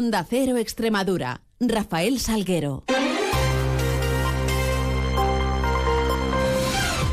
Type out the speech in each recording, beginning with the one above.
Onda Cero Extremadura. Rafael Salguero.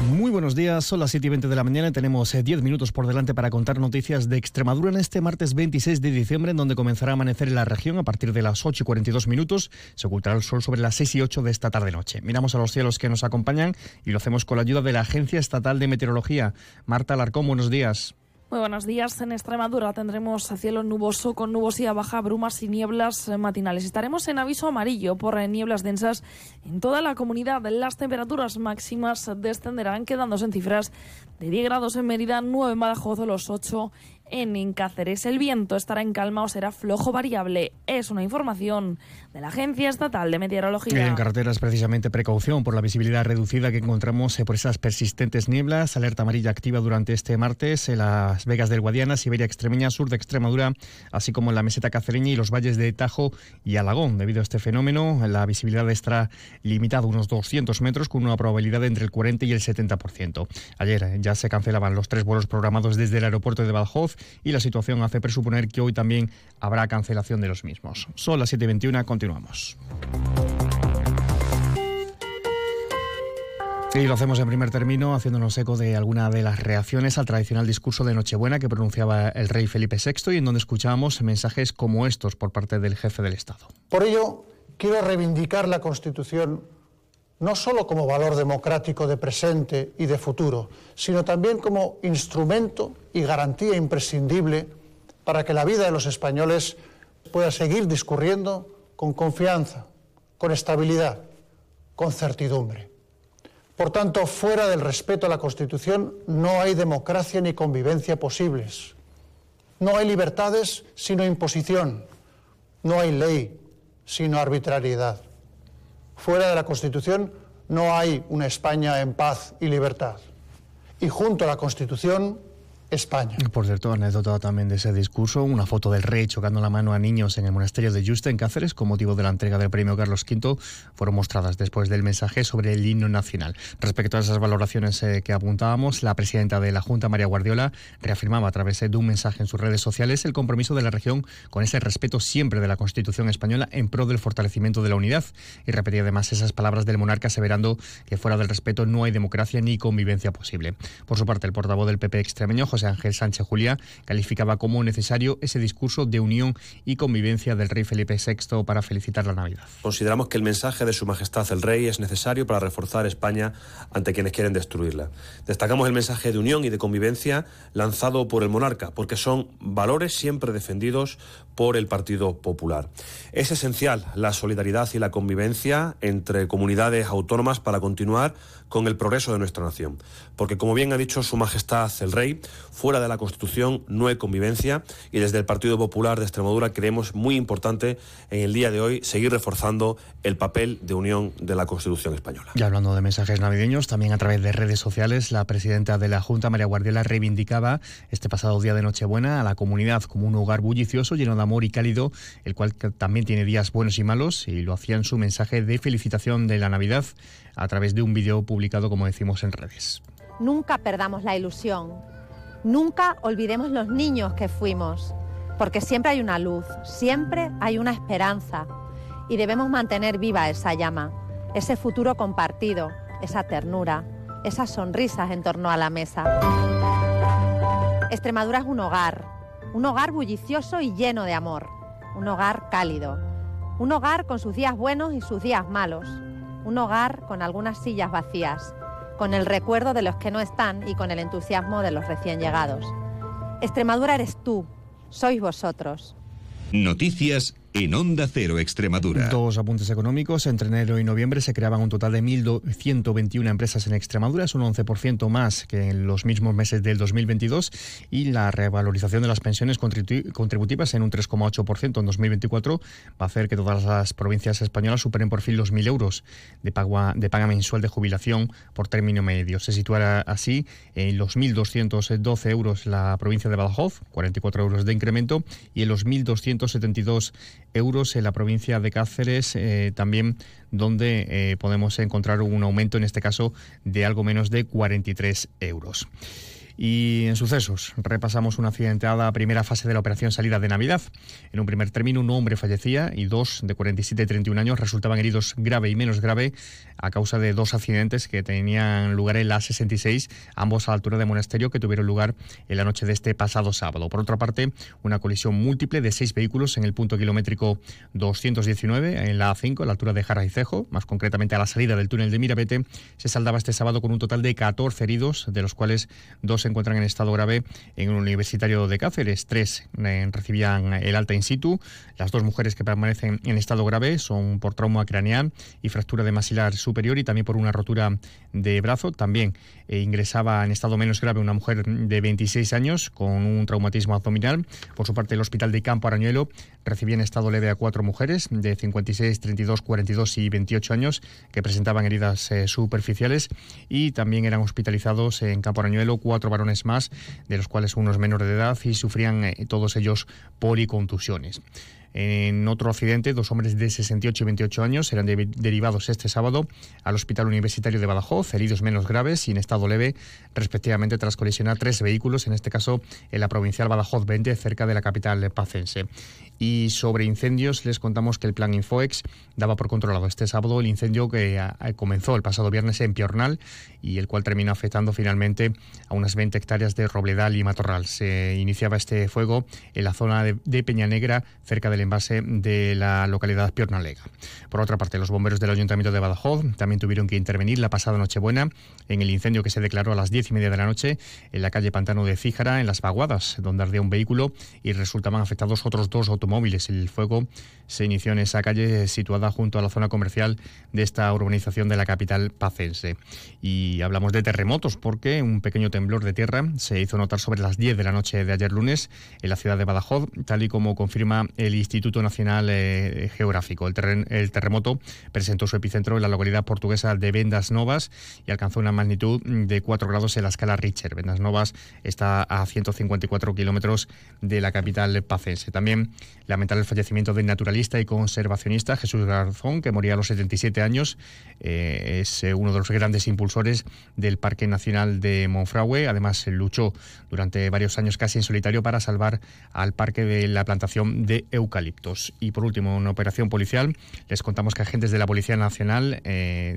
Muy buenos días, son las 7 y 20 de la mañana y tenemos 10 eh, minutos por delante para contar noticias de Extremadura en este martes 26 de diciembre, en donde comenzará a amanecer en la región a partir de las 8 y 42 minutos. Se ocultará el sol sobre las 6 y 8 de esta tarde-noche. Miramos a los cielos que nos acompañan y lo hacemos con la ayuda de la Agencia Estatal de Meteorología. Marta Alarcón, buenos días. Muy buenos días. En Extremadura tendremos cielo nuboso con nubosidad baja, brumas y nieblas matinales. Estaremos en aviso amarillo por nieblas densas en toda la comunidad. Las temperaturas máximas descenderán, quedándose en cifras de 10 grados en Mérida, 9 en Badajoz, los 8 en Cáceres. El viento estará en calma o será flojo variable. Es una información de la Agencia Estatal de Meteorología. En carreteras, precisamente, precaución por la visibilidad reducida que encontramos eh, por esas persistentes nieblas. Alerta amarilla activa durante este martes en las Vegas del Guadiana, Siberia extremeña, sur de Extremadura, así como en la meseta cacereña y los valles de Tajo y Alagón. Debido a este fenómeno, la visibilidad estará limitada a unos 200 metros con una probabilidad entre el 40 y el 70%. Ayer ya se cancelaban los tres vuelos programados desde el aeropuerto de Badajoz y la situación hace presuponer que hoy también habrá cancelación de los mismos. Son las 7.21, continuamos. Y lo hacemos en primer término haciéndonos eco de alguna de las reacciones al tradicional discurso de Nochebuena que pronunciaba el rey Felipe VI y en donde escuchábamos mensajes como estos por parte del jefe del Estado. Por ello, quiero reivindicar la Constitución no solo como valor democrático de presente y de futuro, sino también como instrumento y garantía imprescindible para que la vida de los españoles pueda seguir discurriendo con confianza, con estabilidad, con certidumbre. Por tanto, fuera del respeto a la Constitución no hay democracia ni convivencia posibles. No hay libertades sino imposición. No hay ley sino arbitrariedad. Fuera de la Constitución no hay una España en paz y libertad. Y junto a la Constitución España. Por cierto, anécdota también de ese discurso, una foto del rey chocando la mano a niños en el monasterio de Justa en Cáceres con motivo de la entrega del premio Carlos V fueron mostradas después del mensaje sobre el himno nacional. Respecto a esas valoraciones eh, que apuntábamos, la presidenta de la Junta, María Guardiola, reafirmaba a través de un mensaje en sus redes sociales el compromiso de la región con ese respeto siempre de la Constitución española en pro del fortalecimiento de la unidad y repetía además esas palabras del monarca aseverando que fuera del respeto no hay democracia ni convivencia posible. Por su parte, el portavoz del PP extremeño, José Ángel Sánchez Juliá calificaba como necesario ese discurso de unión y convivencia del rey Felipe VI para felicitar la Navidad. Consideramos que el mensaje de Su Majestad el Rey es necesario para reforzar España ante quienes quieren destruirla. Destacamos el mensaje de unión y de convivencia lanzado por el monarca, porque son valores siempre defendidos por el Partido Popular. Es esencial la solidaridad y la convivencia entre comunidades autónomas para continuar con el progreso de nuestra nación. Porque, como bien ha dicho Su Majestad el Rey, fuera de la Constitución no hay convivencia y desde el Partido Popular de Extremadura creemos muy importante en el día de hoy seguir reforzando el papel de unión de la Constitución española. Y hablando de mensajes navideños, también a través de redes sociales, la presidenta de la Junta, María Guardiola, reivindicaba este pasado día de Nochebuena a la comunidad como un hogar bullicioso, lleno de amor y cálido, el cual también tiene días buenos y malos, y lo hacía en su mensaje de felicitación de la Navidad a través de un vídeo publicado, como decimos, en redes. Nunca perdamos la ilusión, nunca olvidemos los niños que fuimos, porque siempre hay una luz, siempre hay una esperanza, y debemos mantener viva esa llama, ese futuro compartido, esa ternura, esas sonrisas en torno a la mesa. Extremadura es un hogar, un hogar bullicioso y lleno de amor, un hogar cálido, un hogar con sus días buenos y sus días malos, un hogar con algunas sillas vacías, con el recuerdo de los que no están y con el entusiasmo de los recién llegados. Extremadura eres tú, sois vosotros. Noticias en Onda Cero Extremadura. Dos apuntes económicos. Entre enero y noviembre se creaban un total de 1.121 empresas en Extremadura, es un 11% más que en los mismos meses del 2022 y la revalorización de las pensiones contributivas en un 3,8% en 2024 va a hacer que todas las provincias españolas superen por fin los 1.000 euros de paga, de paga mensual de jubilación por término medio. Se situará así en los 1.212 euros la provincia de Badajoz, 44 euros de incremento, y en los 1.272 euros en la provincia de Cáceres, eh, también donde eh, podemos encontrar un aumento, en este caso, de algo menos de 43 euros. Y en sucesos, repasamos una accidentada primera fase de la operación salida de Navidad. En un primer término, un hombre fallecía y dos de 47 y 31 años resultaban heridos grave y menos grave a causa de dos accidentes que tenían lugar en la 66, ambos a la altura de Monasterio, que tuvieron lugar en la noche de este pasado sábado. Por otra parte, una colisión múltiple de seis vehículos en el punto kilométrico 219, en la A5, a la altura de Jara y Cejo, más concretamente a la salida del túnel de Mirabete, se saldaba este sábado con un total de 14 heridos, de los cuales dos se encuentran en estado grave en un universitario de Cáceres. Tres eh, recibían el alta in situ. Las dos mujeres que permanecen en estado grave son por trauma craneal y fractura de masilar superior y también por una rotura de brazo. También eh, ingresaba en estado menos grave una mujer de 26 años con un traumatismo abdominal. Por su parte, el hospital de Campo Arañuelo recibía en estado leve a cuatro mujeres de 56, 32, 42 y 28 años que presentaban heridas eh, superficiales y también eran hospitalizados en Campo Arañuelo cuatro más, de los cuales unos menores de edad y sufrían eh, todos ellos policontusiones. En otro accidente, dos hombres de 68 y 28 años eran derivados este sábado al Hospital Universitario de Badajoz, heridos menos graves y en estado leve, respectivamente, tras colisionar tres vehículos, en este caso en la provincial Badajoz 20, cerca de la capital pacense. Y sobre incendios, les contamos que el plan Infoex daba por controlado este sábado el incendio que comenzó el pasado viernes en Piornal y el cual terminó afectando finalmente a unas 20 hectáreas de robledal y matorral. Se iniciaba este fuego en la zona de, de Peña Negra, cerca del envase de la localidad piornalega. Por otra parte, los bomberos del Ayuntamiento de Badajoz también tuvieron que intervenir la pasada Nochebuena en el incendio que se declaró a las diez y media de la noche en la calle Pantano de Fíjara, en Las Vaguadas, donde ardía un vehículo y resultaban afectados otros dos automóviles. El fuego se inició en esa calle situada junto a la zona comercial de esta urbanización de la capital pacense. Y hablamos de terremotos porque un pequeño temblor de tierra se hizo notar sobre las 10 de la noche de ayer lunes en la ciudad de Badajoz, tal y como confirma el Instituto Nacional eh, Geográfico. El, terremoto presentó su epicentro en la localidad portuguesa de Vendas Novas y alcanzó una magnitud de 4 grados en la escala Richter. Vendas Novas está a 154 kilómetros de la capital pacense. También lamentar el fallecimiento del naturalista y conservacionista Jesús Garzón, que moría a los 77 años. Eh, es eh, uno de los grandes impulsores del Parque Nacional de Monfragüe. Además, luchó durante varios años casi en solitario para salvar al parque de la plantación de eucaliptos. Y por último, una operación policial. Les contamos que agentes de la Policía Nacional eh,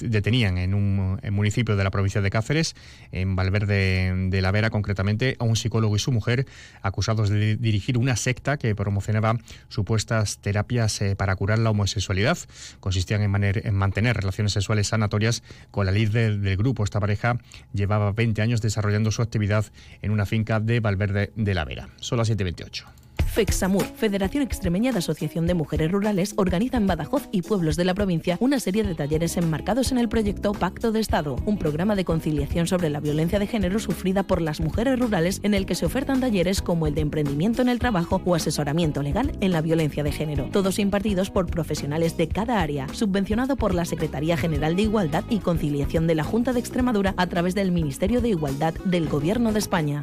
detenían en un municipio de la provincia de Cáceres, en Valverde de la Vera concretamente, a un psicólogo y su mujer acusados de dirigir una secta que promocionaba supuestas terapias eh, para curar la homosexualidad. Consistían en, en, mantener relaciones sexuales sanatorias con la líder del grupo. Esta pareja llevaba 20 años desarrollando su actividad en una finca de Valverde de la Vera. Solo a 728. FEXAMUR, Federación Extremeña de Asociación de Mujeres Rurales, organiza en Badajoz y pueblos de la provincia una serie de talleres enmarcados en el proyecto Pacto de Estado, un programa de conciliación sobre la violencia de género sufrida por las mujeres rurales en el que se ofertan talleres como el de emprendimiento en el trabajo o asesoramiento legal en la violencia de género, todos impartidos por profesionales de cada área, subvencionado por la Secretaría General de Igualdad y Conciliación de la Junta de Extremadura a través del Ministerio de Igualdad del Gobierno de España.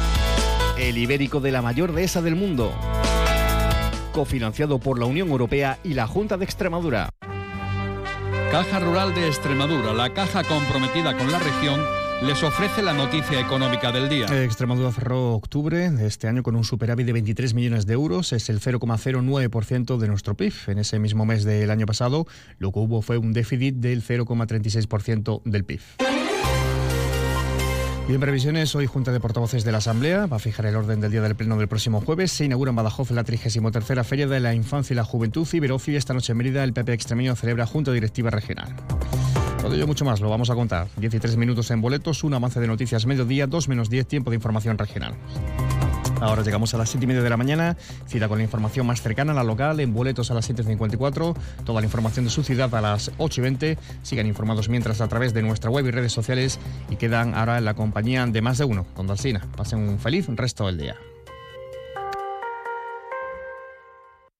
el ibérico de la mayor dehesa del mundo. Cofinanciado por la Unión Europea y la Junta de Extremadura. Caja Rural de Extremadura, la caja comprometida con la región, les ofrece la noticia económica del día. Extremadura cerró octubre de este año con un superávit de 23 millones de euros, es el 0,09% de nuestro PIB. En ese mismo mes del año pasado, lo que hubo fue un déficit del 0,36% del PIB. Y en previsiones, hoy Junta de Portavoces de la Asamblea va a fijar el orden del día del Pleno del próximo jueves. Se inaugura en Badajoz la 33 Feria de la Infancia y la Juventud y y esta noche en Mérida el PP Extremeño celebra Junta Directiva Regional. Todo ello mucho más lo vamos a contar. 13 minutos en boletos, un avance de noticias mediodía, 2 menos 10 tiempo de información regional. Ahora llegamos a las 7 y media de la mañana, cita con la información más cercana a la local, en boletos a las 7.54, toda la información de su ciudad a las 8 y 20. Sigan informados mientras a través de nuestra web y redes sociales y quedan ahora en la compañía de más de uno, con Dalsina. Pasen un feliz resto del día.